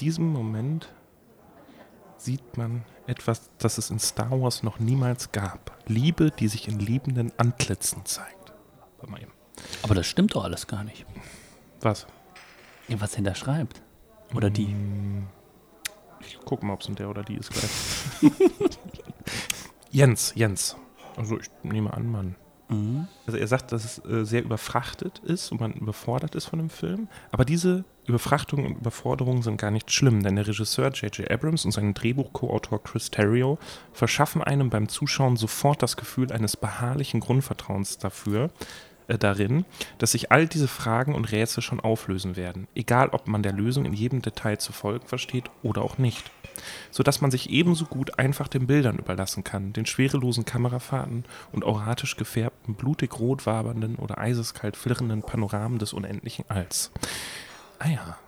diesem Moment sieht man etwas, das es in Star Wars noch niemals gab. Liebe, die sich in liebenden Antlitzen zeigt. Aber das stimmt doch alles gar nicht. Was? Ja, was hinter schreibt. Oder die. Ich guck mal, ob es in der oder die ist gleich. Jens, Jens. Also ich nehme an, Mann. Also er sagt, dass es äh, sehr überfrachtet ist und man überfordert ist von dem Film. Aber diese Überfrachtung und Überforderung sind gar nicht schlimm, denn der Regisseur J.J. Abrams und sein Drehbuch-Co-Autor Chris Terrio verschaffen einem beim Zuschauen sofort das Gefühl eines beharrlichen Grundvertrauens dafür, äh, darin, dass sich all diese Fragen und Rätsel schon auflösen werden, egal ob man der Lösung in jedem Detail zu folgen versteht oder auch nicht. Sodass man sich ebenso gut einfach den Bildern überlassen kann, den schwerelosen Kamerafahrten und auratisch gefärbten, blutig rot wabernden oder eiseskalt flirrenden Panoramen des unendlichen Alls. Ah ja.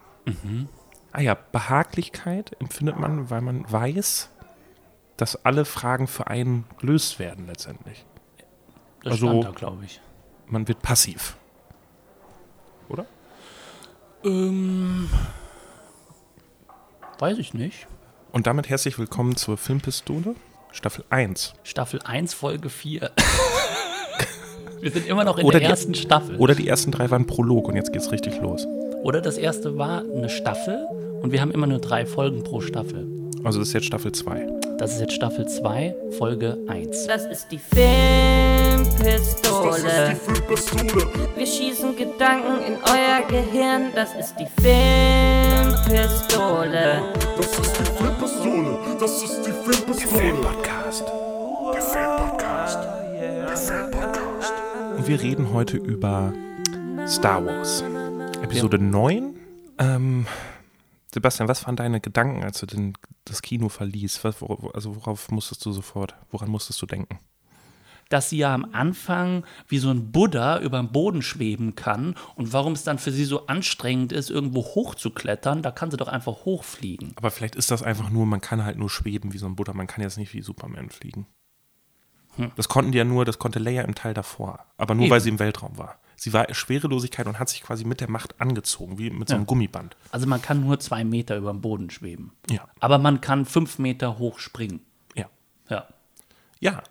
Ah ja, Behaglichkeit empfindet man, weil man weiß, dass alle Fragen für einen gelöst werden letztendlich. Das Also- glaube ich. Man wird passiv. Oder? Ähm. Weiß ich nicht. Und damit herzlich willkommen zur Filmpistole, Staffel 1. Staffel 1, Folge 4. Wir sind immer noch in Oder der die- ersten Staffel. Oder die ersten drei waren Prolog und jetzt geht's richtig los. Oder das erste war eine Staffel und wir haben immer nur drei Folgen pro Staffel. Also das ist jetzt Staffel 2. Das ist jetzt Staffel 2, Folge 1. Das ist die Filmpistole. Das ist die Filmpistole. Wir schießen Gedanken in euer Gehirn. Das ist die Filmpistole. Das ist die Filmpistole. Das ist die Filmpistole. Podcast. Der Filmpodcast. Der Filmpodcast. Und wir reden heute über Star Wars. Episode 9. Ähm, Sebastian, was waren deine Gedanken, als du den, das Kino verließ? Was, wor- also worauf musstest du sofort, woran musstest du denken? Dass sie ja am Anfang wie so ein Buddha über den Boden schweben kann und warum es dann für sie so anstrengend ist, irgendwo hochzuklettern, da kann sie doch einfach hochfliegen. Aber vielleicht ist das einfach nur, man kann halt nur schweben wie so ein Buddha, man kann jetzt nicht wie Superman fliegen. Das konnten die ja nur, das konnte Leia im Teil davor. Aber nur, Eben. weil sie im Weltraum war. Sie war Schwerelosigkeit und hat sich quasi mit der Macht angezogen, wie mit so einem Ja. Gummiband. Also man kann nur zwei Meter über den Boden schweben. Ja. Aber man kann fünf Meter hoch springen. Ja. Ja. Ja,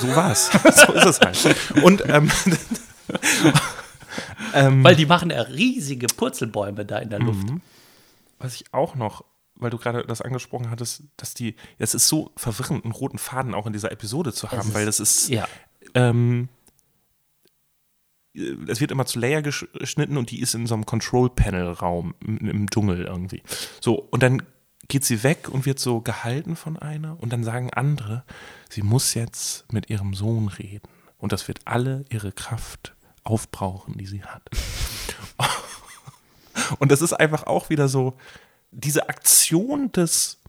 so war's. so ist es halt. Und ähm, ähm, Weil die machen ja riesige Purzelbäume da in der Luft. was ich auch noch, weil du gerade das angesprochen hattest, dass die, es ist so verwirrend, einen roten Faden auch in dieser Episode zu haben, ist- weil das ist, Ja. ähm, es wird immer zu Leia gesch- geschnitten und die ist in so einem Control-Panel-Raum im, im Dschungel irgendwie. So, und dann geht sie weg und wird so gehalten von einer und dann sagen andere, sie muss jetzt mit ihrem Sohn reden und das wird alle ihre Kraft aufbrauchen, die sie hat. Und das ist einfach auch wieder so, diese Aktion des,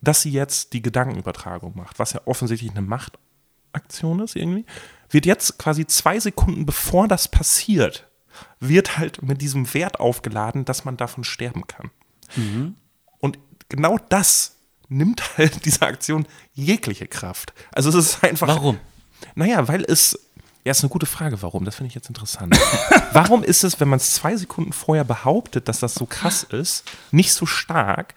dass sie jetzt die Gedankenübertragung macht, was ja offensichtlich eine Machtaktion ist irgendwie, wird jetzt quasi zwei Sekunden bevor das passiert, wird halt mit diesem Wert aufgeladen, dass man davon sterben kann. Und genau das nimmt halt dieser Aktion jegliche Kraft. Also es ist einfach. Warum? Naja, weil es. Ja, ist eine gute Frage, warum. Das finde ich jetzt interessant. warum ist es, wenn man es zwei Sekunden vorher behauptet, dass das so krass ist, nicht so stark,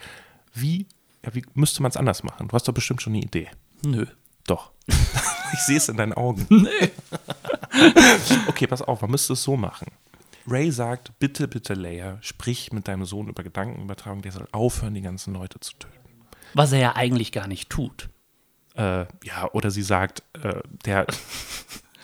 wie, ja, wie müsste man es anders machen? Du hast doch bestimmt schon eine Idee. Nö. Doch. ich sehe es in deinen Augen. okay, pass auf, man müsste es so machen. Ray sagt, bitte, bitte, Leia, sprich mit deinem Sohn über Gedankenübertragung, der soll aufhören, die ganzen Leute zu töten. Was er ja eigentlich gar nicht tut. Äh, ja, oder sie sagt, äh, der,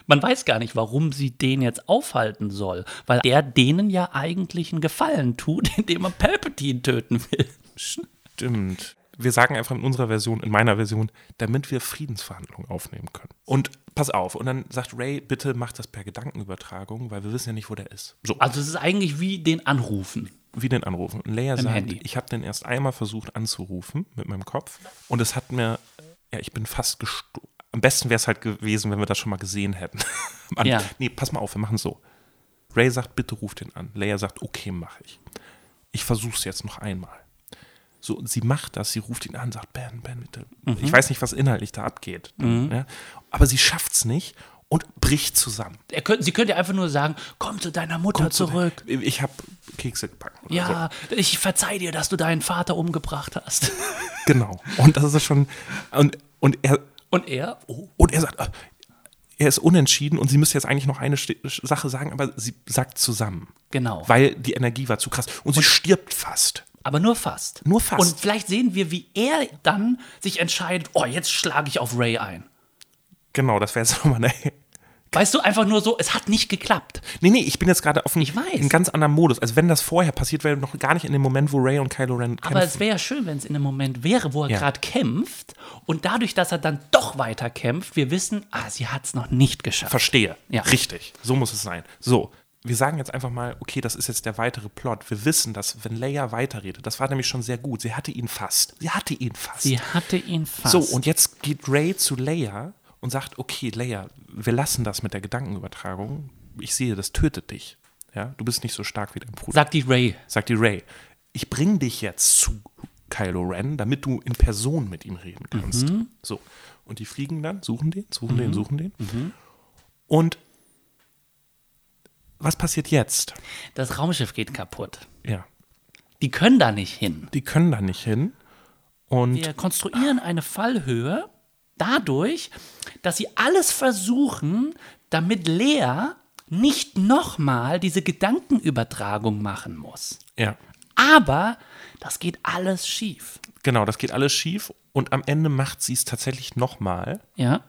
Man weiß gar nicht, warum sie den jetzt aufhalten soll, weil der denen ja eigentlich einen Gefallen tut, indem er Palpatine töten will. Stimmt. Wir sagen einfach in unserer Version, in meiner Version, damit wir Friedensverhandlungen aufnehmen können. Und pass auf, und dann sagt Ray, bitte mach das per Gedankenübertragung, weil wir wissen ja nicht, wo der ist. So, Also es ist eigentlich wie den Anrufen. wie den anrufen. Und Leia Im sagt, Handy. ich habe den erst einmal versucht anzurufen mit meinem Kopf. Und es hat mir, ja, ich bin fast gestorben. Am besten wäre es halt gewesen, wenn wir das schon mal gesehen hätten. Mann, Ja. Nee, pass mal auf, wir machen so. Ray sagt, bitte ruf den an. Leia sagt, okay, mache ich. Ich versuche es jetzt noch einmal. So, sie macht das, sie ruft ihn an, sagt, Ben, Ben, bitte. Ich weiß nicht, was inhaltlich da abgeht. Ja? Aber sie schafft es nicht und bricht zusammen. Er könnt, sie könnte einfach nur sagen, komm zu deiner Mutter zurück. Ich habe Kekse oder Ja, ich verzeih dir, dass du deinen Vater umgebracht hast. So. Genau. Und das ist schon. Und, und er. Und er, oh, Und er sagt, äh, er ist unentschieden und sie müsste jetzt eigentlich noch eine Sache sagen, aber sie sagt zusammen. genau. Weil die Energie war zu krass. Und sie stirbt fast. Aber nur fast. Nur fast. Und vielleicht sehen wir, wie er dann sich entscheidet, oh, jetzt schlage ich auf Ray ein. Genau, das wäre jetzt nochmal eine. Weißt du, einfach nur so, es hat nicht geklappt. Nee, nee, ich bin jetzt gerade auf einem, Ich weiß. einem ganz anderen Modus. Also wenn das vorher passiert wäre, noch gar nicht in dem Moment, wo Ray und Kylo Ren kämpfen. Aber es wäre ja schön, wenn es in einem Moment wäre, wo er Ja. gerade kämpft und dadurch, dass er dann doch weiter kämpft, wir wissen, ah, sie hat es noch nicht geschafft. Verstehe. Ja. Richtig. So muss es sein. So. Wir sagen jetzt einfach mal, okay, das ist jetzt der weitere Plot. Wir wissen, dass wenn Leia weiterredet, das war nämlich schon sehr gut. Sie hatte ihn fast. Sie hatte ihn fast. Sie hatte ihn fast. So, und jetzt geht Ray zu Leia und sagt, okay, Leia, wir lassen das mit der Gedankenübertragung. Ich sehe, das tötet dich. Ja, du bist nicht so stark wie dein Bruder. Sagt die Ray. sagt die Ray, ich bring dich jetzt zu Kylo Ren, damit du in Person mit ihm reden kannst. Mhm. So. Und die fliegen dann, suchen den, suchen den, suchen den. Und was passiert jetzt? Das Raumschiff geht kaputt. Ja. Die können da nicht hin. Die können da nicht hin. Und Wir konstruieren eine Fallhöhe dadurch, dass sie alles versuchen, damit Lea nicht nochmal diese Gedankenübertragung machen muss. ja, Aber das geht alles schief. genau, das geht alles schief. Und am Ende macht sie es tatsächlich nochmal Ja.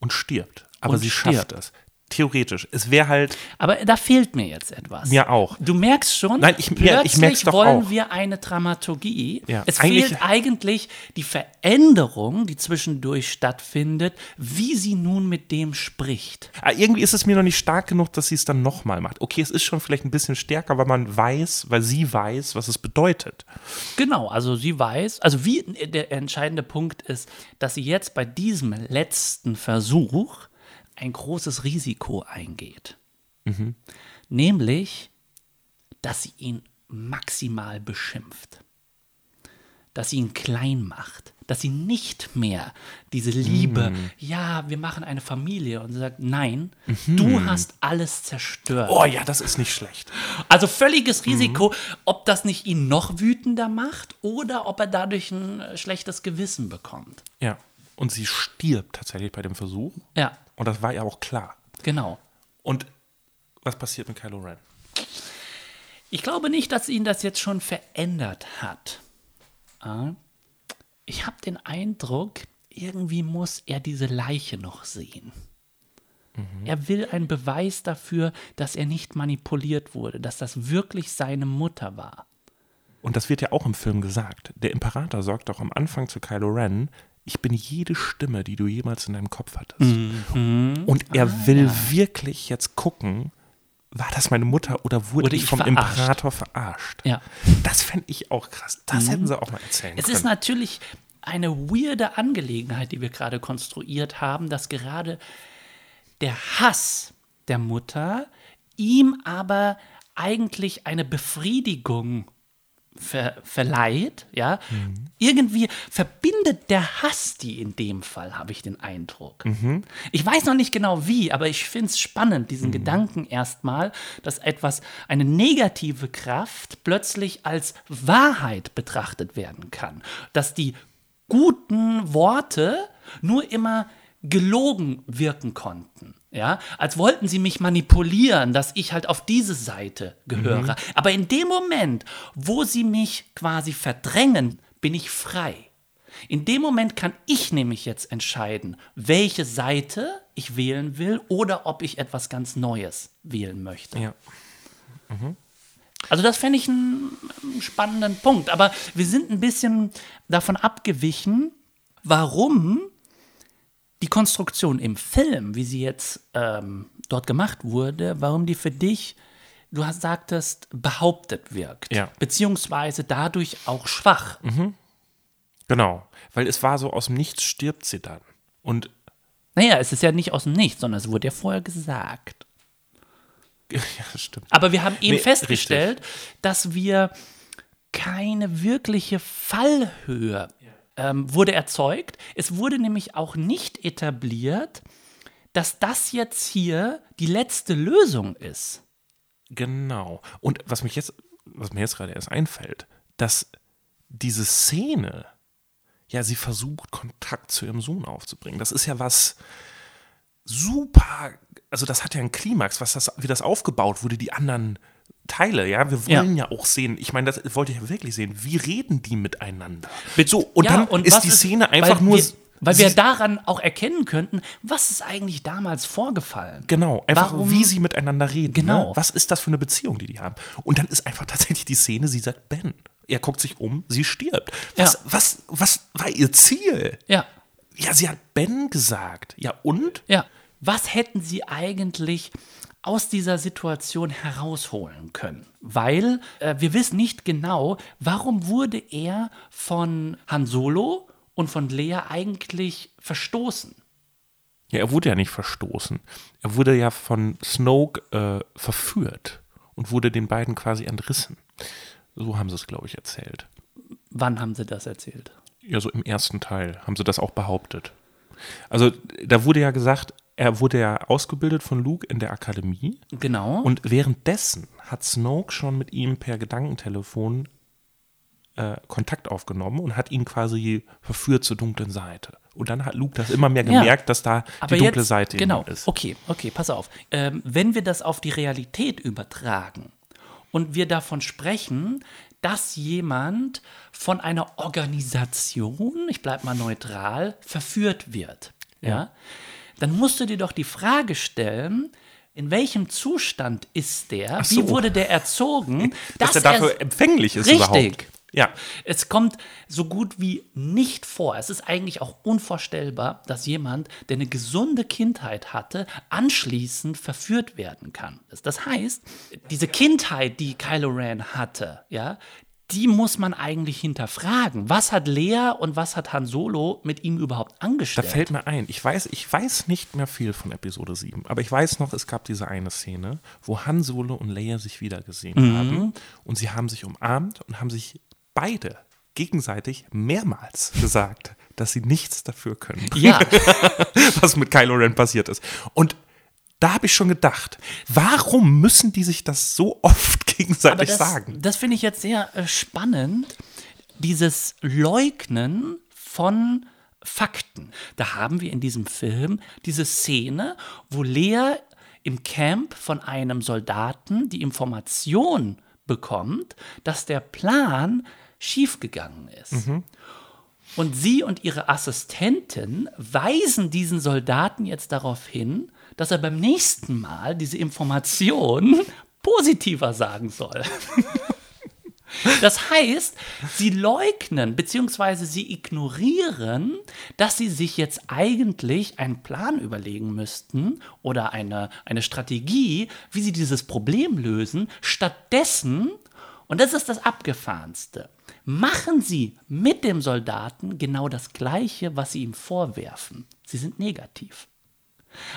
und stirbt. Aber Und sie stirbt. schafft es. Theoretisch. Es wäre halt, Aber da fehlt mir jetzt etwas. Mir auch. Du merkst schon, Nein, ich- ja, plötzlich ich merk's doch wollen auch. wir eine Dramaturgie. Ja, es eigentlich- fehlt eigentlich die Veränderung, die zwischendurch stattfindet, wie sie nun mit dem spricht. Ah, irgendwie ist es mir noch nicht stark genug, dass sie es dann nochmal macht. Okay, es ist schon vielleicht ein bisschen stärker, weil man weiß, weil sie weiß, was es bedeutet. Genau, also sie weiß, also wie der entscheidende Punkt ist, dass sie jetzt bei diesem letzten Versuch ein großes Risiko eingeht. Nämlich, dass sie ihn maximal beschimpft. Dass sie ihn klein macht. Dass sie nicht mehr diese Liebe, ja, wir machen eine Familie und sie sagt, nein, du hast alles zerstört. Oh ja, das ist nicht schlecht. Also völliges Risiko, ob das nicht ihn noch wütender macht oder ob er dadurch ein schlechtes Gewissen bekommt. Ja. Und sie stirbt tatsächlich bei dem Versuch. Ja, Und das war ja auch klar. genau. Und was passiert mit Kylo Ren? Ich glaube nicht, dass ihn das jetzt schon verändert hat. Ah, Ich habe den Eindruck, irgendwie muss er diese Leiche noch sehen. Er will einen Beweis dafür, dass er nicht manipuliert wurde, dass das wirklich seine Mutter war. Und das wird ja auch im Film gesagt. Der Imperator sagt doch am Anfang zu Kylo Ren, ich bin jede Stimme, die du jemals in deinem Kopf hattest. Und er will wirklich jetzt gucken, war das meine Mutter oder wurde, Wurde ich vom verarscht? Imperator verarscht? Ja. Das fände ich auch krass. Das hätten sie auch mal erzählen Es können. ist natürlich eine weirde Angelegenheit, die wir gerade konstruiert haben, dass gerade der Hass der Mutter ihm aber eigentlich eine Befriedigung ver verleiht, ja. Irgendwie verbindet der Hass die in dem Fall, habe ich den Eindruck. Ich weiß noch nicht genau wie, aber ich finde es spannend, diesen Gedanken erstmal, dass etwas, eine negative Kraft plötzlich als Wahrheit betrachtet werden kann. Dass die guten Worte nur immer gelogen wirken konnten. Ja, als wollten sie mich manipulieren, dass ich halt auf diese Seite gehöre. Aber in dem Moment, wo sie mich quasi verdrängen, bin ich frei. In dem Moment kann ich nämlich jetzt entscheiden, welche Seite ich wählen will oder ob ich etwas ganz Neues wählen möchte. ja. Also das fände ich einen spannenden Punkt. Aber wir sind ein bisschen davon abgewichen, warum die Konstruktion im Film, wie sie jetzt ähm, dort gemacht wurde, warum die für dich, du hast sagtest, behauptet wirkt. Ja. Beziehungsweise dadurch auch schwach. Genau. Weil es war so, aus dem Nichts stirbt sie dann. Und Naja, es ist ja nicht aus dem Nichts, sondern es wurde ja vorher gesagt. ja, stimmt. Aber wir haben eben Nee, festgestellt, dass wir keine wirkliche Fallhöhe ähm, wurde erzeugt. Es wurde nämlich auch nicht etabliert, dass das jetzt hier die letzte Lösung ist. Genau. Und was mich jetzt was mir jetzt gerade erst einfällt, dass diese Szene, ja, sie versucht, Kontakt zu ihrem Sohn aufzubringen. Das ist ja was super, also das hat ja einen Klimax, was das, wie das aufgebaut wurde, die anderen Teile, ja, wir wollen ja, auch sehen, ich meine, das wollte ich ja wirklich sehen, wie reden die miteinander? So, und Ja, dann und ist die Szene einfach nur. Wir, weil wir daran auch erkennen könnten, was ist eigentlich damals vorgefallen. Genau, einfach Warum- wie sie miteinander reden. Genau. Ne? Was ist das für eine Beziehung, die die haben? Und dann ist einfach tatsächlich die Szene, sie sagt Ben. Er guckt sich um, sie stirbt. Was, Ja. was, was war ihr Ziel? Ja, Ja, sie hat Ben gesagt. Ja, und? ja. Was hätten sie eigentlich aus dieser Situation herausholen können? Weil äh, wir wissen nicht genau, warum wurde er von Han Solo und von Lea eigentlich verstoßen? Ja, er wurde ja nicht verstoßen. Er wurde ja von Snoke äh, verführt und wurde den beiden quasi entrissen. So haben sie es, glaube ich, erzählt. Wann haben sie das erzählt? Ja, so im ersten Teil haben sie das auch behauptet. Also, da wurde ja gesagt, er wurde ja ausgebildet von Luke in der Akademie. Genau. Und währenddessen hat Snoke schon mit ihm per Gedankentelefon äh, Kontakt aufgenommen und hat ihn quasi verführt zur dunklen Seite. Und dann hat Luke das immer mehr Ja. gemerkt, dass da die dunkle jetzt, Seite genau. ist. Okay, okay, pass auf. Ähm, wenn wir das auf die Realität übertragen und wir davon sprechen, dass jemand von einer Organisation, ich bleibe mal neutral, verführt wird, ja. Dann musst du dir doch die Frage stellen, in welchem Zustand ist der? So. Wie wurde der erzogen? dass er dafür empfänglich ist Richtig. überhaupt. Ja. Es kommt so gut wie nicht vor. Es ist eigentlich auch unvorstellbar, dass jemand, der eine gesunde Kindheit hatte, anschließend verführt werden kann. Das- Das heißt, diese Kindheit, die Kylo Ren hatte, ja, die muss man eigentlich hinterfragen. Was hat Lea und was hat Han Solo mit ihm überhaupt Da angestellt? fällt mir ein, ich weiß, ich weiß nicht mehr viel von Episode 7, aber ich weiß noch, es gab diese eine Szene, wo Han Solo und Leia sich wiedergesehen Mhm. haben und sie haben sich umarmt und haben sich beide gegenseitig mehrmals gesagt, dass sie nichts dafür können, ja, was mit Kylo Ren passiert ist. Und da habe ich schon gedacht, warum müssen die sich das so oft gegenseitig das, sagen? das finde ich jetzt sehr äh, spannend, dieses Leugnen von Fakten. Da haben wir in diesem Film diese Szene, wo Lea im Camp von einem Soldaten die Information bekommt, dass der Plan schiefgegangen ist. Und sie und ihre Assistentin weisen diesen Soldaten jetzt darauf hin, dass er beim nächsten Mal diese Information positiver sagen soll. Das heißt, sie leugnen bzw. sie ignorieren, dass sie sich jetzt eigentlich einen Plan überlegen müssten oder eine, eine Strategie, wie sie dieses Problem lösen. Stattdessen, und das ist das Abgefahrenste, machen sie mit dem Soldaten genau das Gleiche, was sie ihm vorwerfen. Sie sind negativ.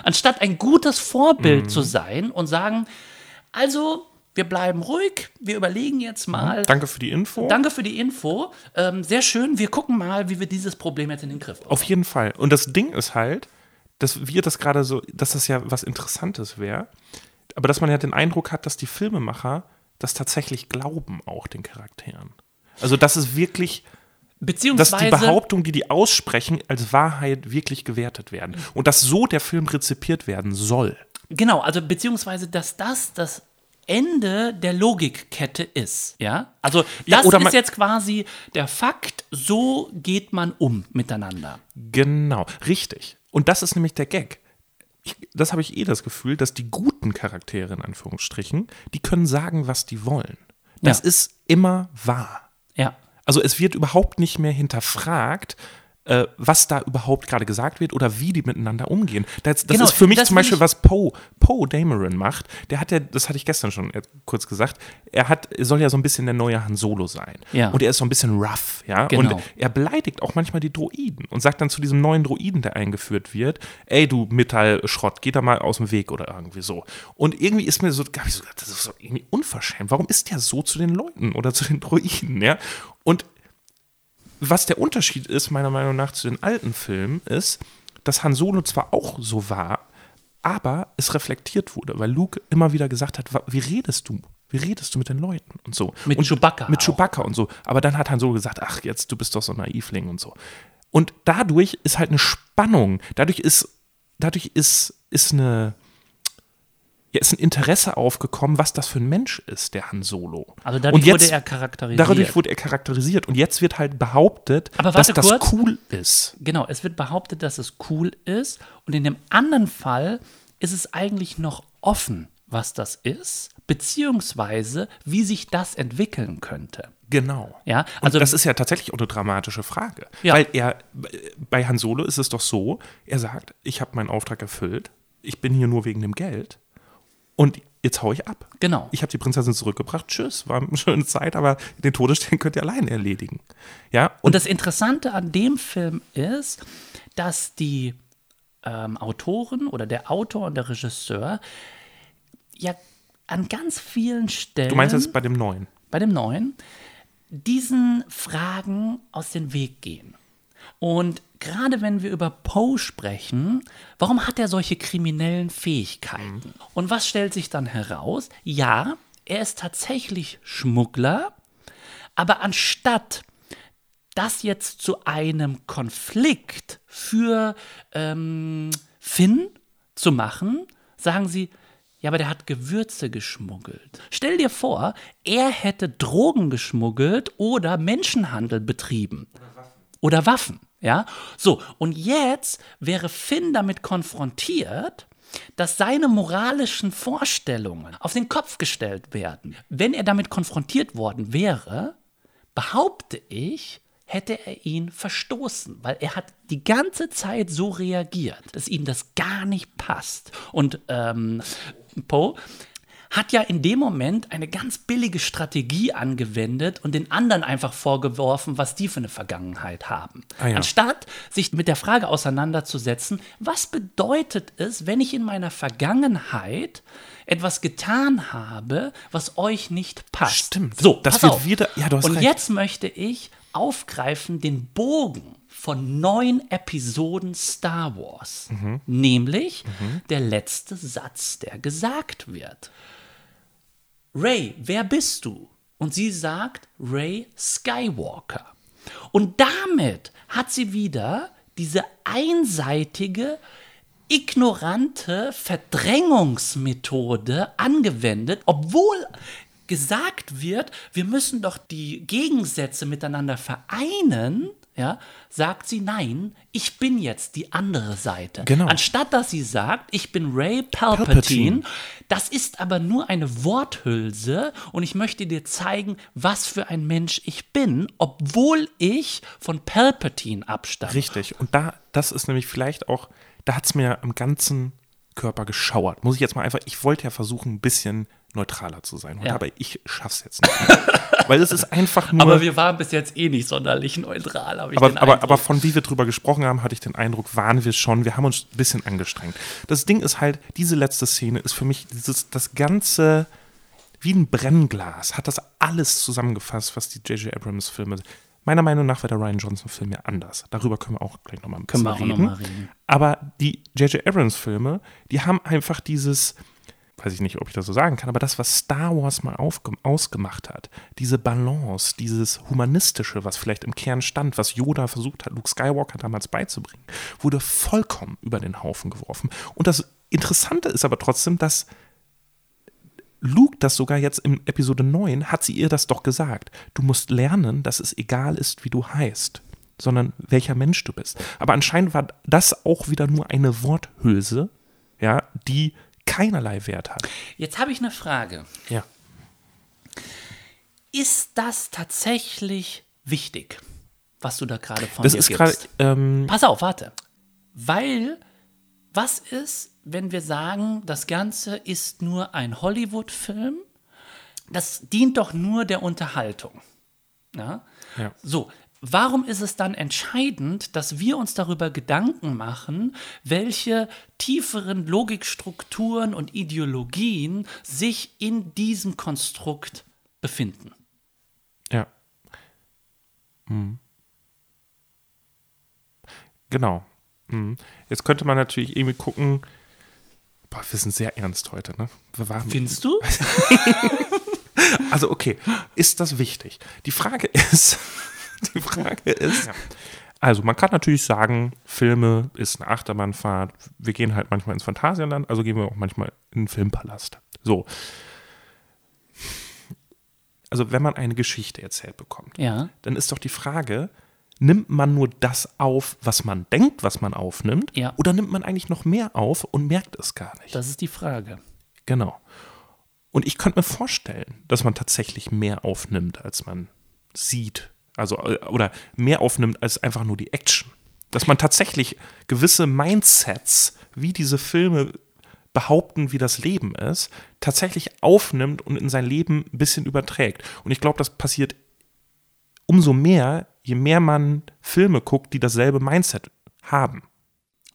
Anstatt ein gutes Vorbild zu sein und sagen, also wir bleiben ruhig, wir überlegen jetzt mal. Danke für die Info. Danke für die Info. Ähm, sehr schön. Wir gucken mal, wie wir dieses Problem jetzt in den Griff bekommen. Auf jeden Fall. Und das Ding ist halt, dass wir das gerade so, dass das ja was Interessantes wäre, aber dass man ja den Eindruck hat, dass die Filmemacher das tatsächlich glauben, auch den Charakteren. Also, dass es wirklich, dass Beziehungsweise, die Behauptungen, die die aussprechen, als Wahrheit wirklich gewertet werden. Und dass so der Film rezipiert werden soll. genau, also beziehungsweise, dass das das Ende der Logikkette ist. Ja, also Ja, das oder ist jetzt quasi der Fakt. So geht man um miteinander. Genau, richtig. Und das ist nämlich der Gag. Ich, das habe ich eh das Gefühl, dass die guten Charaktere in Anführungsstrichen, die können sagen, was die wollen. Das Ja. ist immer wahr. Ja. Also es wird überhaupt nicht mehr hinterfragt, äh, was da überhaupt gerade gesagt wird oder wie die miteinander umgehen. Das, das Genau, ist für mich zum Beispiel, was Poe Poe Dameron macht. Der hat ja, das hatte ich gestern schon äh, kurz gesagt, er hat, er soll ja so ein bisschen der neue Han Solo sein. Ja. Und er ist so ein bisschen rough, ja. Genau. Und er beleidigt auch manchmal die Droiden und sagt dann zu diesem neuen Droiden, der eingeführt wird, ey du Metallschrott, geh da mal aus dem Weg oder irgendwie so. Und irgendwie ist mir so, ich so das ist so irgendwie unverschämt. Warum ist der so zu den Leuten oder zu den Droiden, ja? Und was der Unterschied ist, meiner Meinung nach, zu den alten Filmen, ist, dass Han Solo zwar auch so war, aber es reflektiert wurde, weil Luke immer wieder gesagt hat, "Wa- wie redest du Wie redest du mit den Leuten und so? Mit und Chewbacca Mit auch. Chewbacca und so. Aber dann hat Han Solo gesagt, ach, jetzt, du bist doch so ein Naivling und so. Und dadurch ist halt eine Spannung. Dadurch ist, dadurch ist, ist eine, ja, ist ein Interesse aufgekommen, was das für ein Mensch ist, der Han Solo. Also dadurch Und jetzt- wurde er charakterisiert. Dadurch wurde er charakterisiert. Und jetzt wird halt behauptet, dass das kurz. cool ist. Genau, es wird behauptet, dass es cool ist. Und in dem anderen Fall ist es eigentlich noch offen, was das ist, beziehungsweise wie sich das entwickeln könnte. Genau. Ja, Also also das ist ja tatsächlich auch eine dramatische Frage. Ja. Weil er, bei Han Solo ist es doch so, er sagt, ich habe meinen Auftrag erfüllt, ich bin hier nur wegen dem Geld und jetzt hau ich ab. Genau. Ich habe die Prinzessin zurückgebracht, tschüss, war eine schöne Zeit, aber den Todesstern könnt ihr alleine erledigen. Ja, Und das Interessante an dem Film ist, dass die ähm, Autoren oder der Autor und der Regisseur ja an ganz vielen Stellen du meinst jetzt bei dem neuen. bei dem neuen diesen Fragen aus dem Weg gehen. Und gerade wenn wir über Poe sprechen, warum hat er solche kriminellen Fähigkeiten? Und was stellt sich dann heraus? Ja, er ist tatsächlich Schmuggler, aber anstatt das jetzt zu einem Konflikt für ähm, Finn zu machen, sagen sie, ja, aber der hat Gewürze geschmuggelt. Stell dir vor, er hätte Drogen geschmuggelt oder Menschenhandel betrieben. Oder Waffen, ja? So, und jetzt wäre Finn damit konfrontiert, dass seine moralischen Vorstellungen auf den Kopf gestellt werden. Wenn er damit konfrontiert worden wäre, behaupte ich, hätte er ihn verstoßen, weil er hat die ganze Zeit so reagiert, dass ihm das gar nicht passt. Und ähm, Poe hat ja in dem Moment eine ganz billige Strategie angewendet und den anderen einfach vorgeworfen, was die für eine Vergangenheit haben. Ah ja. Anstatt sich mit der Frage auseinanderzusetzen, was bedeutet es, wenn ich in meiner Vergangenheit etwas getan habe, was euch nicht passt. Stimmt. So, Das wird auf. wieder- ja, du hast Und recht. jetzt möchte ich aufgreifen den Bogen von neun Episoden Star Wars. Mhm. Nämlich der letzte Satz, der gesagt wird. Ray, wer bist du? Und sie sagt Ray Skywalker. Und damit hat sie wieder diese einseitige, ignorante Verdrängungsmethode angewendet, obwohl gesagt wird, wir müssen doch die Gegensätze miteinander vereinen, ja, sagt sie, nein, ich bin jetzt die andere Seite. Genau. Anstatt dass sie sagt, ich bin Ray Palpatine, Palpatine. das ist aber nur eine Worthülse und ich möchte dir zeigen, was für ein Mensch ich bin, obwohl ich von Palpatine abstamme. Richtig. Und da, das ist nämlich vielleicht auch, da hat es mir am ganzen Körper geschauert. Muss ich jetzt mal einfach, ich wollte ja versuchen, ein bisschen neutraler zu sein. heute, Ja. Aber ich schaff's jetzt nicht. Weil es ist einfach nur. Aber wir waren bis jetzt eh nicht sonderlich neutral, habe ich aber, aber, aber von wie wir drüber gesprochen haben, hatte ich den Eindruck, waren wir schon, wir haben uns ein bisschen angestrengt. Das Ding ist halt, diese letzte Szene ist für mich dieses, das ganze, wie ein Brennglas, hat das alles zusammengefasst, was die J.J. Abrams Filme Meiner Meinung nach war der Ryan Johnson-Film ja anders. Darüber können wir auch gleich nochmal ein Können bisschen wir auch reden. noch mal reden. Aber die J.J. Abrams-Filme, die haben einfach dieses, weiß ich nicht, ob ich das so sagen kann, aber das, was Star Wars mal ausgemacht hat, diese Balance, dieses Humanistische, was vielleicht im Kern stand, was Yoda versucht hat, Luke Skywalker damals beizubringen, wurde vollkommen über den Haufen geworfen. Und das Interessante ist aber trotzdem, dass Luke das sogar jetzt in Episode 9 hat sie ihr das doch gesagt. Du musst lernen, dass es egal ist, wie du heißt, sondern welcher Mensch du bist. Aber anscheinend war das auch wieder nur eine Worthülse, ja, die keinerlei Wert hat. Jetzt habe ich eine Frage. Ja. Ist das tatsächlich wichtig, was du da gerade von Das dir ist gibst? gerade, ähm, Pass auf, warte. Weil, was ist, wenn wir sagen, das Ganze ist nur ein Hollywood-Film? Das dient doch nur der Unterhaltung. Ja? Ja. So, warum ist es dann entscheidend, dass wir uns darüber Gedanken machen, welche tieferen Logikstrukturen und Ideologien sich in diesem Konstrukt befinden? ja. Hm. Genau. Hm. Jetzt könnte man natürlich irgendwie gucken, boah, wir sind sehr ernst heute, ne? Findest du? Also okay, ist das wichtig? Die Frage ist, die Frage ist, also man kann natürlich sagen, Filme ist eine Achterbahnfahrt. Wir gehen halt manchmal ins Phantasialand, also gehen wir auch manchmal in den Filmpalast. So. Also wenn man eine Geschichte erzählt bekommt, Ja. dann ist doch die Frage, nimmt man nur das auf, was man denkt, was man aufnimmt, Ja. oder nimmt man eigentlich noch mehr auf und merkt es gar nicht? Das ist die Frage. Genau. Und ich könnte mir vorstellen, dass man tatsächlich mehr aufnimmt, als man sieht. Also, äh, oder mehr aufnimmt als einfach nur die Action. Dass man tatsächlich gewisse Mindsets, wie diese Filme behaupten, wie das Leben ist, tatsächlich aufnimmt und in sein Leben ein bisschen überträgt. Und ich glaube, das passiert umso mehr, je mehr man Filme guckt, die dasselbe Mindset haben.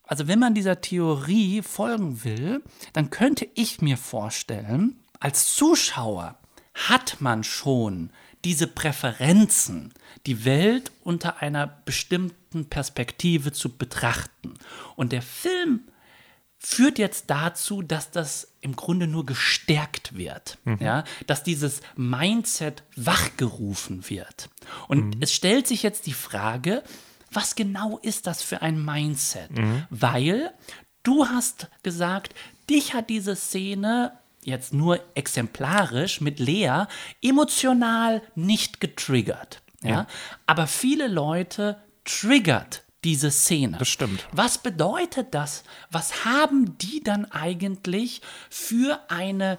Also wenn man dieser Theorie folgen will, dann könnte ich mir vorstellen, als Zuschauer hat man schon diese Präferenzen, die Welt unter einer bestimmten Perspektive zu betrachten. Und der Film führt jetzt dazu, dass das im Grunde nur gestärkt wird, ja, dass dieses Mindset wachgerufen wird. Und es stellt sich jetzt die Frage, was genau ist das für ein Mindset? Weil du hast gesagt, dich hat diese Szene jetzt nur exemplarisch mit Lea emotional nicht getriggert. Ja? Aber viele Leute triggert diese Szene. Das stimmt. Was bedeutet das? Was haben die dann eigentlich für eine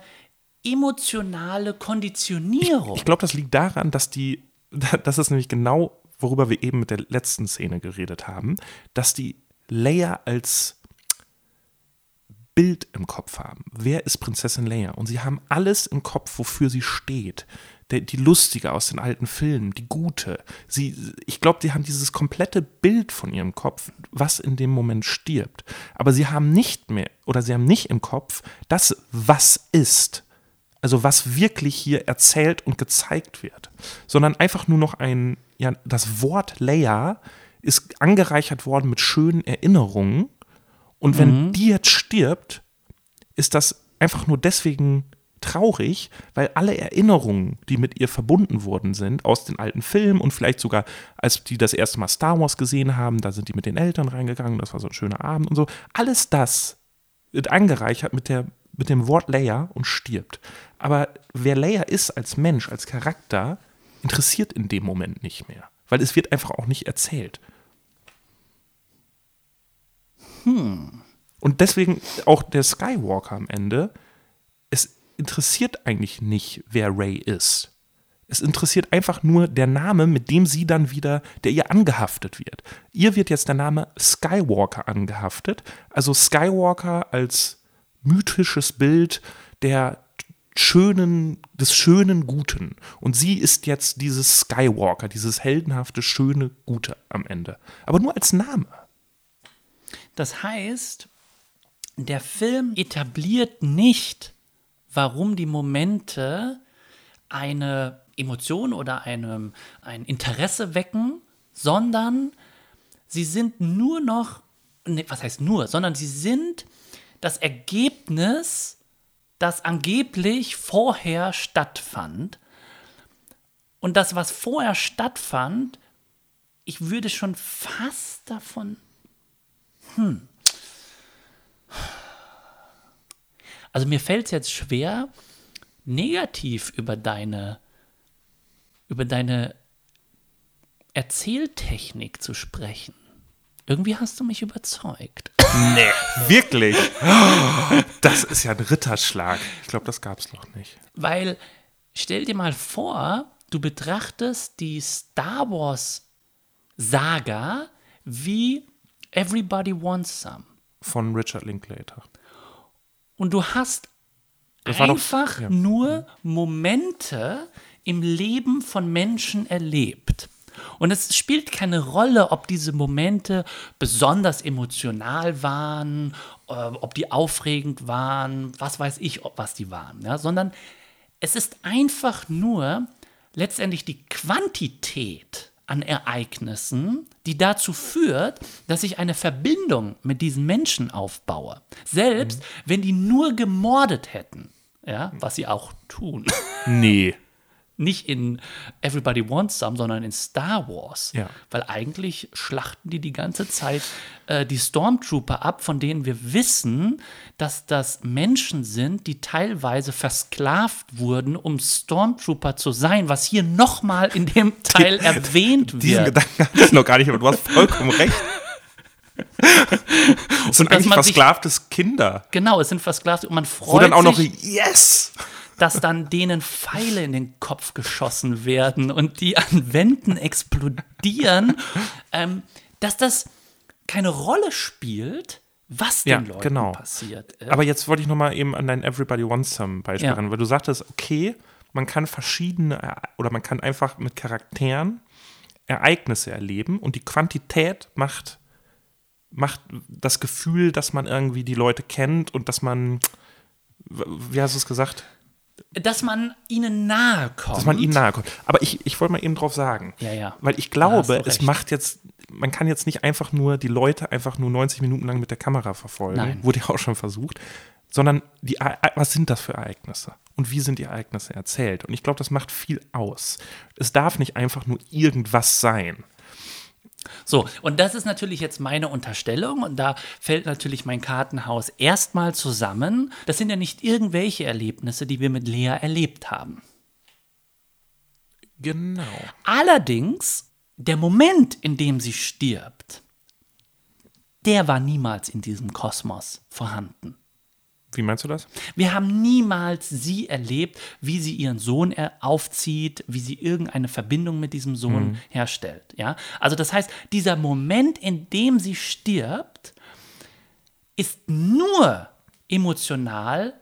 emotionale Konditionierung? Ich glaube, das liegt daran, dass die, das ist nämlich genau, worüber wir eben mit der letzten Szene geredet haben, dass die Leia als Bild im Kopf haben. Wer ist Prinzessin Leia? Und sie haben alles im Kopf, wofür sie steht. Der, die Lustige aus den alten Filmen, die Gute. Sie, ich glaube, die haben dieses komplette Bild von ihrem Kopf, was in dem Moment stirbt. Aber sie haben nicht mehr, oder sie haben nicht im Kopf das, was ist. Also was wirklich hier erzählt und gezeigt wird. Sondern einfach nur noch ein, ja, das Wort Leia ist angereichert worden mit schönen Erinnerungen. Und wenn die jetzt stirbt, ist das einfach nur deswegen traurig, weil alle Erinnerungen, die mit ihr verbunden worden sind, aus den alten Filmen und vielleicht sogar, als die das erste Mal Star Wars gesehen haben, da sind die mit den Eltern reingegangen, das war so ein schöner Abend und so. Alles das wird angereichert mit, der, mit dem Wort Leia und stirbt. Aber wer Leia ist als Mensch, als Charakter, interessiert in dem Moment nicht mehr. Weil es wird einfach auch nicht erzählt. Und deswegen auch der Skywalker am Ende, interessiert eigentlich nicht, wer Ray ist. Es interessiert einfach nur der Name, mit dem sie dann wieder, der ihr angehaftet wird. Ihr wird jetzt der Name Skywalker angehaftet. Also Skywalker als mythisches Bild der schönen, des schönen Guten. Und sie ist jetzt dieses Skywalker, dieses heldenhafte, schöne Gute am Ende. Aber nur als Name. Das heißt, der Film etabliert nicht, warum die Momente eine Emotion oder eine, ein Interesse wecken, sondern sie sind nur noch, nee, was heißt nur, sondern sie sind das Ergebnis, das angeblich vorher stattfand. Und das, was vorher stattfand, ich würde schon fast davon Also mir fällt es jetzt schwer, negativ über deine, über deine Erzähltechnik zu sprechen. Irgendwie hast du mich überzeugt. Nee, wirklich? Das ist ja ein Ritterschlag. Ich glaube, das gab es noch nicht. Weil, stell dir mal vor, du betrachtest die Star Wars Saga wie Everybody Wants Some. Von Richard Linklater. Und du hast Das war doch- einfach ja. nur Momente im Leben von Menschen erlebt. Und es spielt keine Rolle, ob diese Momente besonders emotional waren, äh, ob die aufregend waren, was weiß ich, ob was die waren, ja? sondern es ist einfach nur letztendlich die Quantität an Ereignissen, die dazu führt, dass ich eine Verbindung mit diesen Menschen aufbaue. Selbst wenn die nur gemordet hätten, ja, was sie auch tun. Nee. Nicht in Everybody Wants Some, sondern in Star Wars. Ja. Weil eigentlich schlachten die die ganze Zeit äh, die Stormtrooper ab, von denen wir wissen, dass das Menschen sind, die teilweise versklavt wurden, um Stormtrooper zu sein, was hier nochmal in dem Teil erwähnt Diesen wird. Gedanken hatte ich noch gar nicht, aber du hast vollkommen recht. Es sind eigentlich man sich- versklavtes Kinder. Genau, es sind versklavt und man Wo freut dann auch noch, sich, yes! Dass dann denen Pfeile in den Kopf geschossen werden und die an Wänden explodieren, ähm, dass das keine Rolle spielt, was den Ja, Leuten genau. passiert. Äh, Aber jetzt wollte ich noch mal eben an dein Everybody Wants Some Beispiel Ja. ran, weil du sagtest, okay, man kann verschiedene oder man kann einfach mit Charakteren Ereignisse erleben und die Quantität macht, macht das Gefühl, dass man irgendwie die Leute kennt und dass man, wie hast du es gesagt, dass man ihnen nahe kommt. dass man ihnen nahe kommt. Aber ich, ich wollte mal eben drauf sagen, Ja, ja. weil ich glaube, es macht jetzt, man kann jetzt nicht einfach nur die Leute einfach nur 90 Minuten lang mit der Kamera verfolgen, Nein. wurde ja auch schon versucht, sondern die, was sind das für Ereignisse und wie sind die Ereignisse erzählt? Und ich glaube, das macht viel aus. Es darf nicht einfach nur irgendwas sein. So, und das ist natürlich jetzt meine Unterstellung und da fällt natürlich mein Kartenhaus erstmal zusammen. Das sind ja nicht irgendwelche Erlebnisse, die wir mit Lea erlebt haben. Genau. Allerdings, der Moment, in dem sie stirbt, der war niemals in diesem Kosmos vorhanden. Wie meinst du das? Wir haben niemals sie erlebt, wie sie ihren Sohn er- aufzieht, wie sie irgendeine Verbindung mit diesem Sohn herstellt. Ja? Also das heißt, dieser Moment, in dem sie stirbt, ist nur emotional,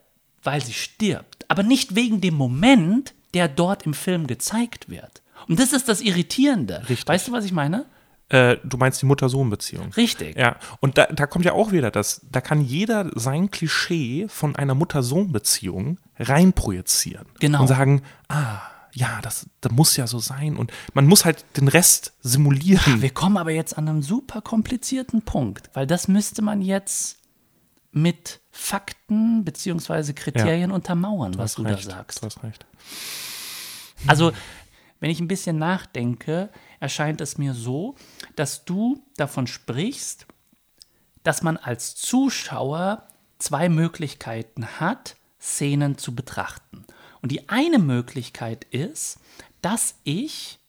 weil sie stirbt, aber nicht wegen dem Moment, der dort im Film gezeigt wird. Und das ist das Irritierende. Richtig. Weißt du, was ich meine? Äh, du meinst die Mutter-Sohn-Beziehung. Richtig. Ja, und da, da kommt ja auch wieder das, da kann jeder sein Klischee von einer Mutter-Sohn-Beziehung reinprojizieren. Genau. Und sagen, ah, ja, das, das muss ja so sein. Und man muss halt den Rest simulieren. Wir kommen aber jetzt an einem super komplizierten Punkt, weil das müsste man jetzt mit Fakten beziehungsweise Kriterien untermauern, was du da sagst. Du hast recht. Also, wenn ich ein bisschen nachdenke, erscheint es mir so, dass du davon sprichst, dass man als Zuschauer zwei Möglichkeiten hat, Szenen zu betrachten. Und die eine Möglichkeit ist, dass ich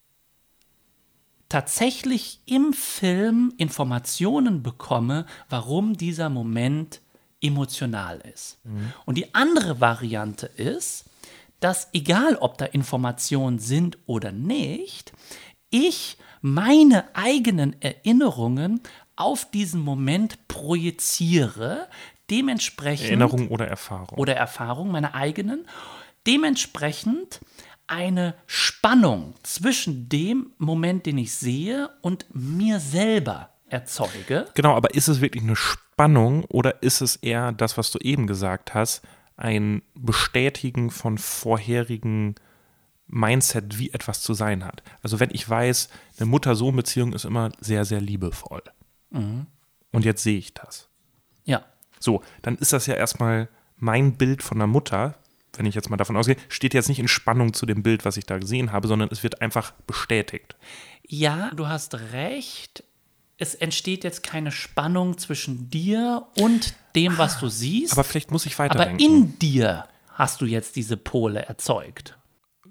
tatsächlich im Film Informationen bekomme, warum dieser Moment emotional ist. Und die andere Variante ist, dass egal ob da Informationen sind oder nicht, ich meine eigenen Erinnerungen auf diesen Moment projiziere, dementsprechend Erinnerung oder Erfahrung. oder Erfahrung, meine eigenen, dementsprechend eine Spannung zwischen dem Moment, den ich sehe, und mir selber erzeuge. Genau, aber ist es wirklich eine Spannung oder ist es eher das, was du eben gesagt hast, ein Bestätigen von vorherigen Mindset, wie etwas zu sein hat? Also wenn ich weiß, eine Mutter-Sohn-Beziehung ist immer sehr, sehr liebevoll. Und jetzt sehe ich das. Ja, So, dann ist das ja erstmal mein Bild von einer Mutter, wenn ich jetzt mal davon ausgehe, steht jetzt nicht in Spannung zu dem Bild, was ich da gesehen habe, sondern es wird einfach bestätigt. ja, du hast recht. Es entsteht jetzt keine Spannung zwischen dir und dem, was du siehst. Aber vielleicht muss ich aber weiterdenken. in dir hast du jetzt diese Pole erzeugt.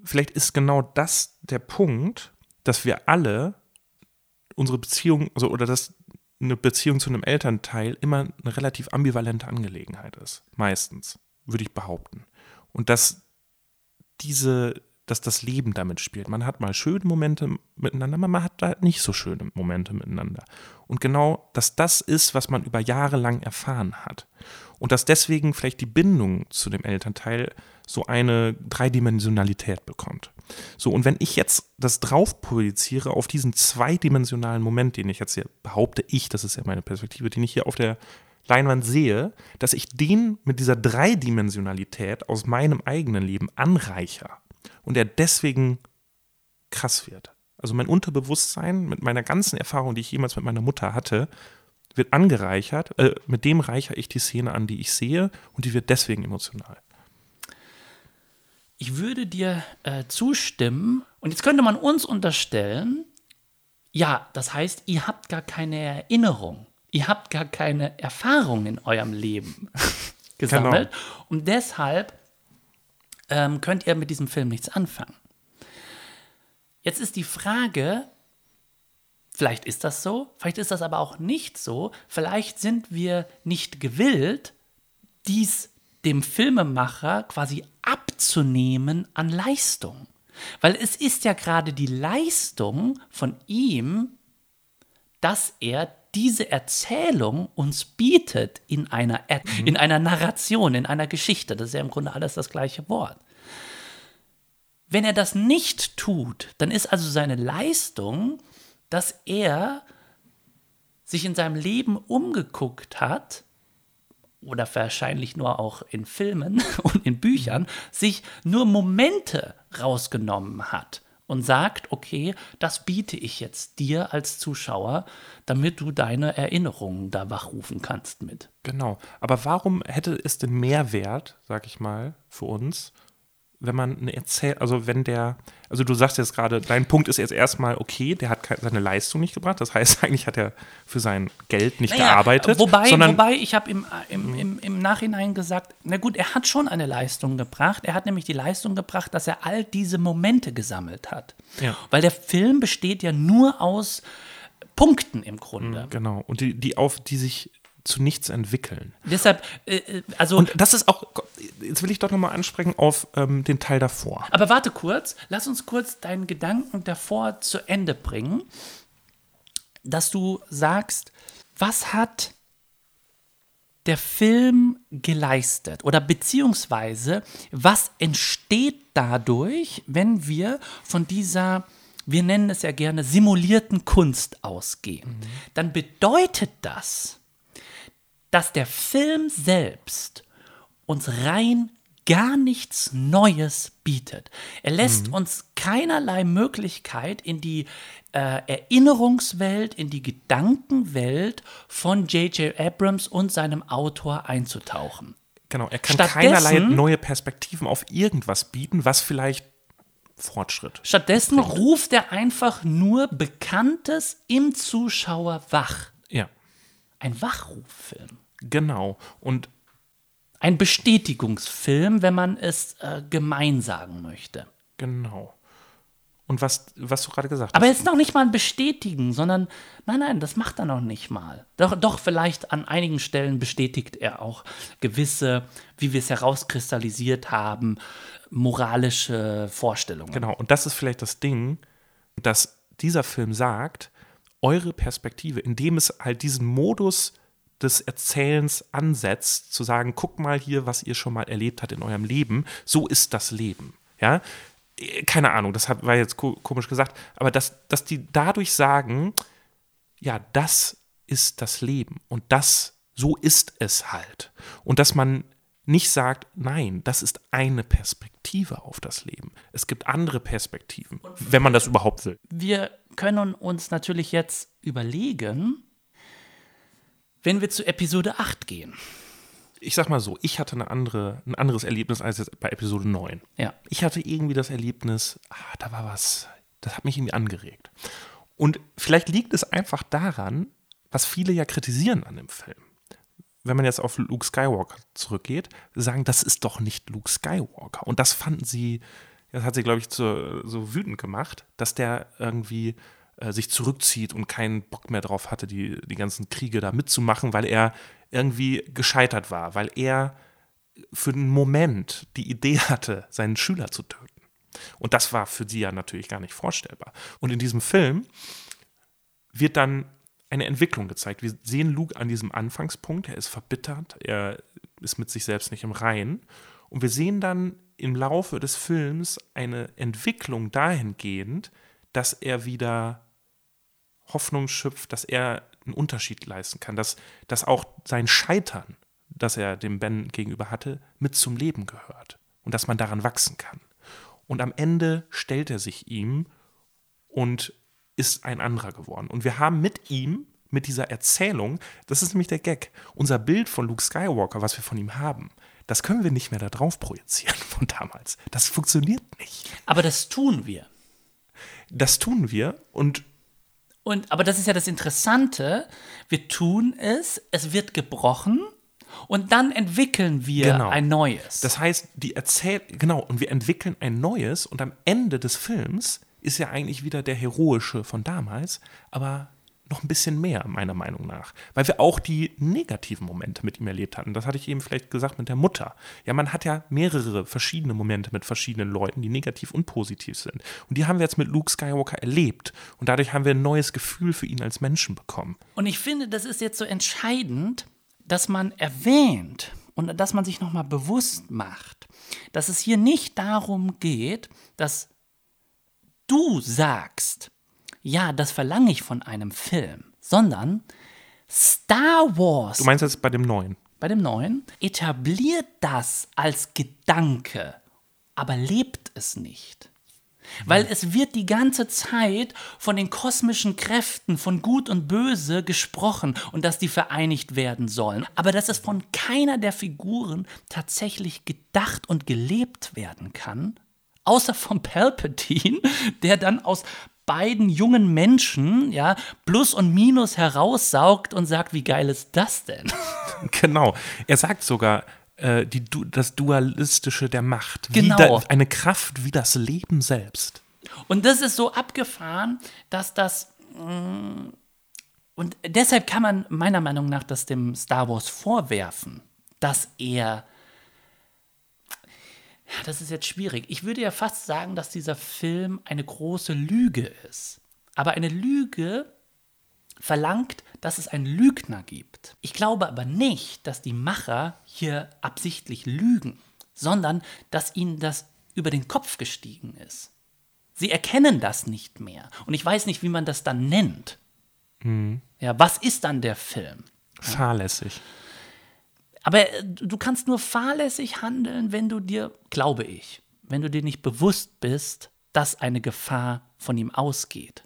vielleicht ist genau das der Punkt, dass wir alle unsere Beziehung, also oder dass eine Beziehung zu einem Elternteil immer eine relativ ambivalente Angelegenheit ist. Meistens, würde ich behaupten. Und dass diese, dass das Leben damit spielt. Man hat mal schöne Momente miteinander, man hat da nicht so schöne Momente miteinander. Und genau, dass das ist, was man über Jahre lang erfahren hat. Und dass deswegen vielleicht die Bindung zu dem Elternteil so eine Dreidimensionalität bekommt. So, und wenn ich jetzt das drauf projiziere auf diesen zweidimensionalen Moment, den ich jetzt hier behaupte, ich, das ist ja meine Perspektive, den ich hier auf der Leinwand sehe, dass ich den mit dieser Dreidimensionalität aus meinem eigenen Leben anreicher und er deswegen krass wird. Also mein Unterbewusstsein mit meiner ganzen Erfahrung, die ich jemals mit meiner Mutter hatte, wird angereichert. Äh, mit dem reichere ich die Szene an, die ich sehe und die wird deswegen emotional. ich würde dir äh, zustimmen. Und jetzt könnte man uns unterstellen, ja, das heißt, ihr habt gar keine Erinnerung. Ihr habt gar keine Erfahrung in eurem Leben gesammelt. Und deshalb ähm, könnt ihr mit diesem Film nichts anfangen. Jetzt ist die Frage, vielleicht ist das so, vielleicht ist das aber auch nicht so, vielleicht sind wir nicht gewillt, dies dem Filmemacher quasi abzunehmen an Leistung. Weil es ist ja gerade die Leistung von ihm, dass er diese Erzählung uns bietet in einer, er mhm. in einer Narration, in einer Geschichte. Das ist ja im Grunde alles das gleiche Wort. Wenn er das nicht tut, dann ist also seine Leistung, dass er sich in seinem Leben umgeguckt hat oder wahrscheinlich nur auch in Filmen und in Büchern, sich nur Momente rausgenommen hat und sagt, okay, das biete ich jetzt dir als Zuschauer, damit du deine Erinnerungen da wachrufen kannst mit. Genau. Aber warum hätte es den Mehrwert, sag ich mal, für uns, wenn man eine Erzähl, also wenn der, also du sagst jetzt gerade, dein Punkt ist jetzt erstmal, okay, der hat seine Leistung nicht gebracht. Das heißt, eigentlich hat er für sein Geld nicht naja, gearbeitet. Wobei, sondern, wobei ich habe im, im, im, im Nachhinein gesagt, na gut, er hat schon eine Leistung gebracht. Er hat nämlich die Leistung gebracht, dass er all diese Momente gesammelt hat. Ja. Weil der Film besteht ja nur aus Punkten im Grunde. Mhm, genau. Und die, die auf, die sich zu nichts entwickeln. Deshalb, äh, äh, also. Und das ist auch, jetzt will ich doch nochmal ansprechen auf ähm, den Teil davor. Aber warte kurz, lass uns kurz deinen Gedanken davor zu Ende bringen, dass du sagst, was hat der Film geleistet oder beziehungsweise was entsteht dadurch, wenn wir von dieser wir nennen es ja gerne simulierten Kunst ausgehen, mhm. dann bedeutet das, dass der Film selbst uns rein gar nichts Neues bietet. Er lässt mhm. uns keinerlei Möglichkeit in die äh, Erinnerungswelt, in die Gedankenwelt von J.J. Abrams und seinem Autor einzutauchen. Genau, er kann keinerlei neue Perspektiven auf irgendwas bieten, was vielleicht Fortschritt. Stattdessen bringt. ruft er einfach nur Bekanntes im Zuschauer wach. Ja. Ein Wachruffilm. Genau. Und ein Bestätigungsfilm, wenn man es äh, gemein sagen möchte. Genau. Und was, was du gerade gesagt Aber hast. Aber jetzt noch nicht mal ein Bestätigen, sondern nein, nein, das macht er noch nicht mal. Doch, doch, vielleicht an einigen Stellen bestätigt er auch gewisse, wie wir es herauskristallisiert haben, moralische Vorstellungen. Genau, und das ist vielleicht das Ding, dass dieser Film sagt, eure Perspektive, indem es halt diesen Modus des Erzählens ansetzt, zu sagen, guck mal hier, was ihr schon mal erlebt habt in eurem Leben, so ist das Leben. Ja, keine Ahnung, das war jetzt komisch gesagt, aber dass, dass die dadurch sagen, ja, das ist das Leben und das, so ist es halt. Und dass man nicht sagt, nein, das ist eine Perspektive auf das Leben. Es gibt andere Perspektiven, wenn man das überhaupt will. Wir können uns natürlich jetzt überlegen, wenn wir zu Episode 8 gehen. Ich sag mal so, ich hatte eine andere, ein anderes Erlebnis als jetzt bei Episode 9. Ja. Ich hatte irgendwie das Erlebnis, ah, da war was, das hat mich irgendwie angeregt. Und vielleicht liegt es einfach daran, was viele ja kritisieren an dem Film. Wenn man jetzt auf Luke Skywalker zurückgeht, sagen, das ist doch nicht Luke Skywalker. Und das fanden sie, das hat sie, glaube ich, so, so wütend gemacht, dass der irgendwie äh, sich zurückzieht und keinen Bock mehr drauf hatte, die, die ganzen Kriege da mitzumachen, weil er irgendwie gescheitert war, weil er für einen Moment die Idee hatte, seinen Schüler zu töten. Und das war für sie ja natürlich gar nicht vorstellbar. Und in diesem Film wird dann eine Entwicklung gezeigt. Wir sehen Luke an diesem Anfangspunkt, er ist verbittert, er ist mit sich selbst nicht im Reinen. Und wir sehen dann im Laufe des Films eine Entwicklung dahingehend, dass er wieder Hoffnung schöpft, dass er einen Unterschied leisten kann, dass, dass auch sein Scheitern, das er dem Ben gegenüber hatte, mit zum Leben gehört und dass man daran wachsen kann. Und am Ende stellt er sich ihm und ist ein anderer geworden. Und wir haben mit ihm, mit dieser Erzählung, das ist nämlich der Gag, unser Bild von Luke Skywalker, was wir von ihm haben, das können wir nicht mehr da drauf projizieren von damals. Das funktioniert nicht. Aber das tun wir. Das tun wir und Und, aber das ist ja das Interessante. Wir tun es, es wird gebrochen und dann entwickeln wir Genau. ein neues. Das heißt, die erzählt, genau, und wir entwickeln ein neues und am Ende des Films ist ja eigentlich wieder der heroische von damals, aber noch ein bisschen mehr, meiner Meinung nach. Weil wir auch die negativen Momente mit ihm erlebt hatten. Das hatte ich eben vielleicht gesagt mit der Mutter. Ja, man hat ja mehrere verschiedene Momente mit verschiedenen Leuten, die negativ und positiv sind. Und die haben wir jetzt mit Luke Skywalker erlebt. Und dadurch haben wir ein neues Gefühl für ihn als Menschen bekommen. Und ich finde, das ist jetzt so entscheidend, dass man erwähnt und dass man sich nochmal bewusst macht, dass es hier nicht darum geht, dass du sagst, ja, das verlange ich von einem Film, sondern Star Wars Du meinst jetzt bei dem neuen? bei dem neuen etabliert das als Gedanke, aber lebt es nicht. Weil es wird die ganze Zeit von den kosmischen Kräften von Gut und Böse gesprochen und dass die vereinigt werden sollen. Aber dass es von keiner der Figuren tatsächlich gedacht und gelebt werden kann, außer vom Palpatine, der dann aus beiden jungen Menschen, ja, Plus und Minus heraussaugt und sagt, wie geil ist das denn? Genau. Er sagt sogar, äh, die, du- das Dualistische der Macht. Genau. Wie da, eine Kraft wie das Leben selbst. Und das ist so abgefahren, dass das. mm, Und deshalb kann man meiner Meinung nach das dem Star Wars vorwerfen, dass er. Ja, das ist jetzt schwierig. Ich würde ja fast sagen, dass dieser Film eine große Lüge ist. Aber eine Lüge verlangt, dass es einen Lügner gibt. Ich glaube aber nicht, dass die Macher hier absichtlich lügen, sondern dass ihnen das über den Kopf gestiegen ist. Sie erkennen das nicht mehr. Und ich weiß nicht, wie man das dann nennt. Ja, was ist dann der Film? Fahrlässig. Aber äh, du kannst nur fahrlässig handeln, wenn du dir, glaube ich, wenn du dir nicht bewusst bist, dass eine Gefahr von ihm ausgeht.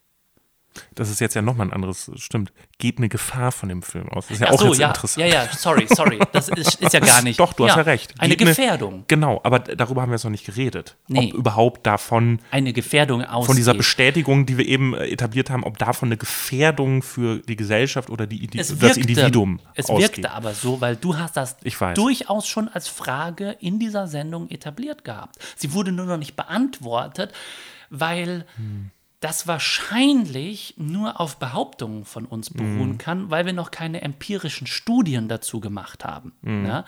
Das ist jetzt ja nochmal ein anderes, stimmt. Geht eine Gefahr von dem Film aus. Das ist ja Ach auch so, jetzt ja, interessant. ja, ja, sorry, sorry. Das ist, ist ja gar nicht. Doch, du hast ja recht. Eine Geht Gefährdung. genau, aber darüber haben wir jetzt noch nicht geredet. Nee. Ob überhaupt davon, Eine Gefährdung ausgeht. von dieser Bestätigung, die wir eben äh, etabliert haben, ob davon eine Gefährdung für die Gesellschaft oder die, Indi es das wirkte, Individuum Es ausgeht. wirkte aber so, weil du hast das durchaus schon als Frage in dieser Sendung etabliert gehabt. Sie wurde nur noch nicht beantwortet, weil Hm. Das wahrscheinlich nur auf Behauptungen von uns beruhen Hm. kann, weil wir noch keine empirischen Studien dazu gemacht haben. Hm. Ja?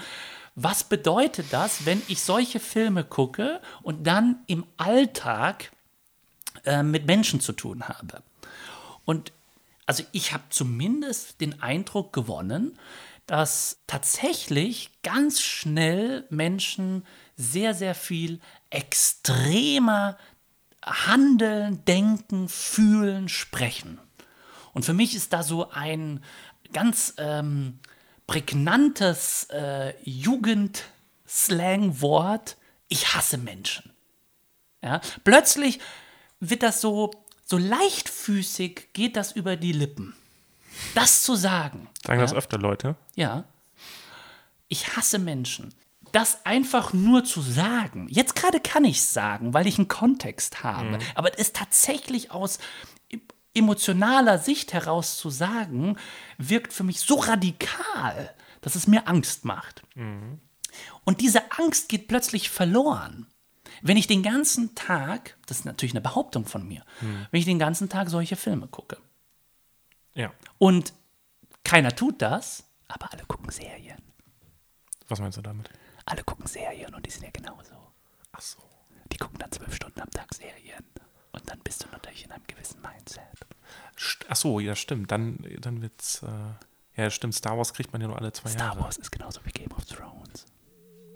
Was bedeutet das, wenn ich solche Filme gucke und dann im Alltag äh, mit Menschen zu tun habe? Und also ich habe zumindest den Eindruck gewonnen, dass tatsächlich ganz schnell Menschen sehr, sehr viel extremer handeln, denken, fühlen, sprechen. Und für mich ist da so ein ganz ähm, prägnantes äh, Jugend-Slang-Wort, ich hasse Menschen. Ja? Plötzlich wird das so, so leichtfüßig, geht das über die Lippen. Das zu sagen. Sagen ja? das öfter Leute? Ja. Ich hasse Menschen. Das einfach nur zu sagen. Jetzt gerade kann ich es sagen, weil ich einen Kontext habe. Aber es tatsächlich aus emotionaler Sicht heraus zu sagen, wirkt für mich so radikal, dass es mir Angst macht. Und diese Angst geht plötzlich verloren. Wenn ich den ganzen Tag, das ist natürlich eine Behauptung von mir, wenn ich den ganzen Tag solche Filme gucke. Ja. Und keiner tut das, aber alle gucken Serien. Was meinst du damit? Alle gucken Serien und die sind ja genauso. Ach so. Die gucken dann zwölf Stunden am Tag Serien. Und dann bist du natürlich in einem gewissen Mindset. Ach so, ja, stimmt. Dann, dann wird's. Äh, ja, stimmt. Star Wars kriegt man ja nur alle zwei Star Jahre. Wars ist genauso wie Game of Thrones.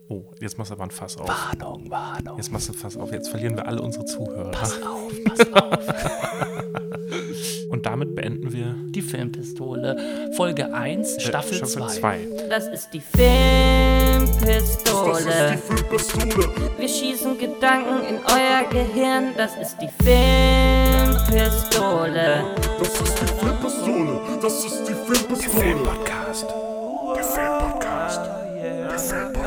Oh, jetzt machst du aber ein Fass auf. Warnung, Warnung. Jetzt machst du ein Fass auf. Jetzt verlieren wir alle unsere Zuhörer. Pass auf, pass auf. Und damit beenden wir Die Filmpistole, Folge 1, Staffel 2. Staffel 2. Das ist die Das ist Filmpistole. die Filmpistole. Wir schießen Gedanken in euer Gehirn. Das ist die Filmpistole. Das ist die Filmpistole. Das ist die Filmpistole. Podcast. Der Filmpodcast. Der Filmpodcast.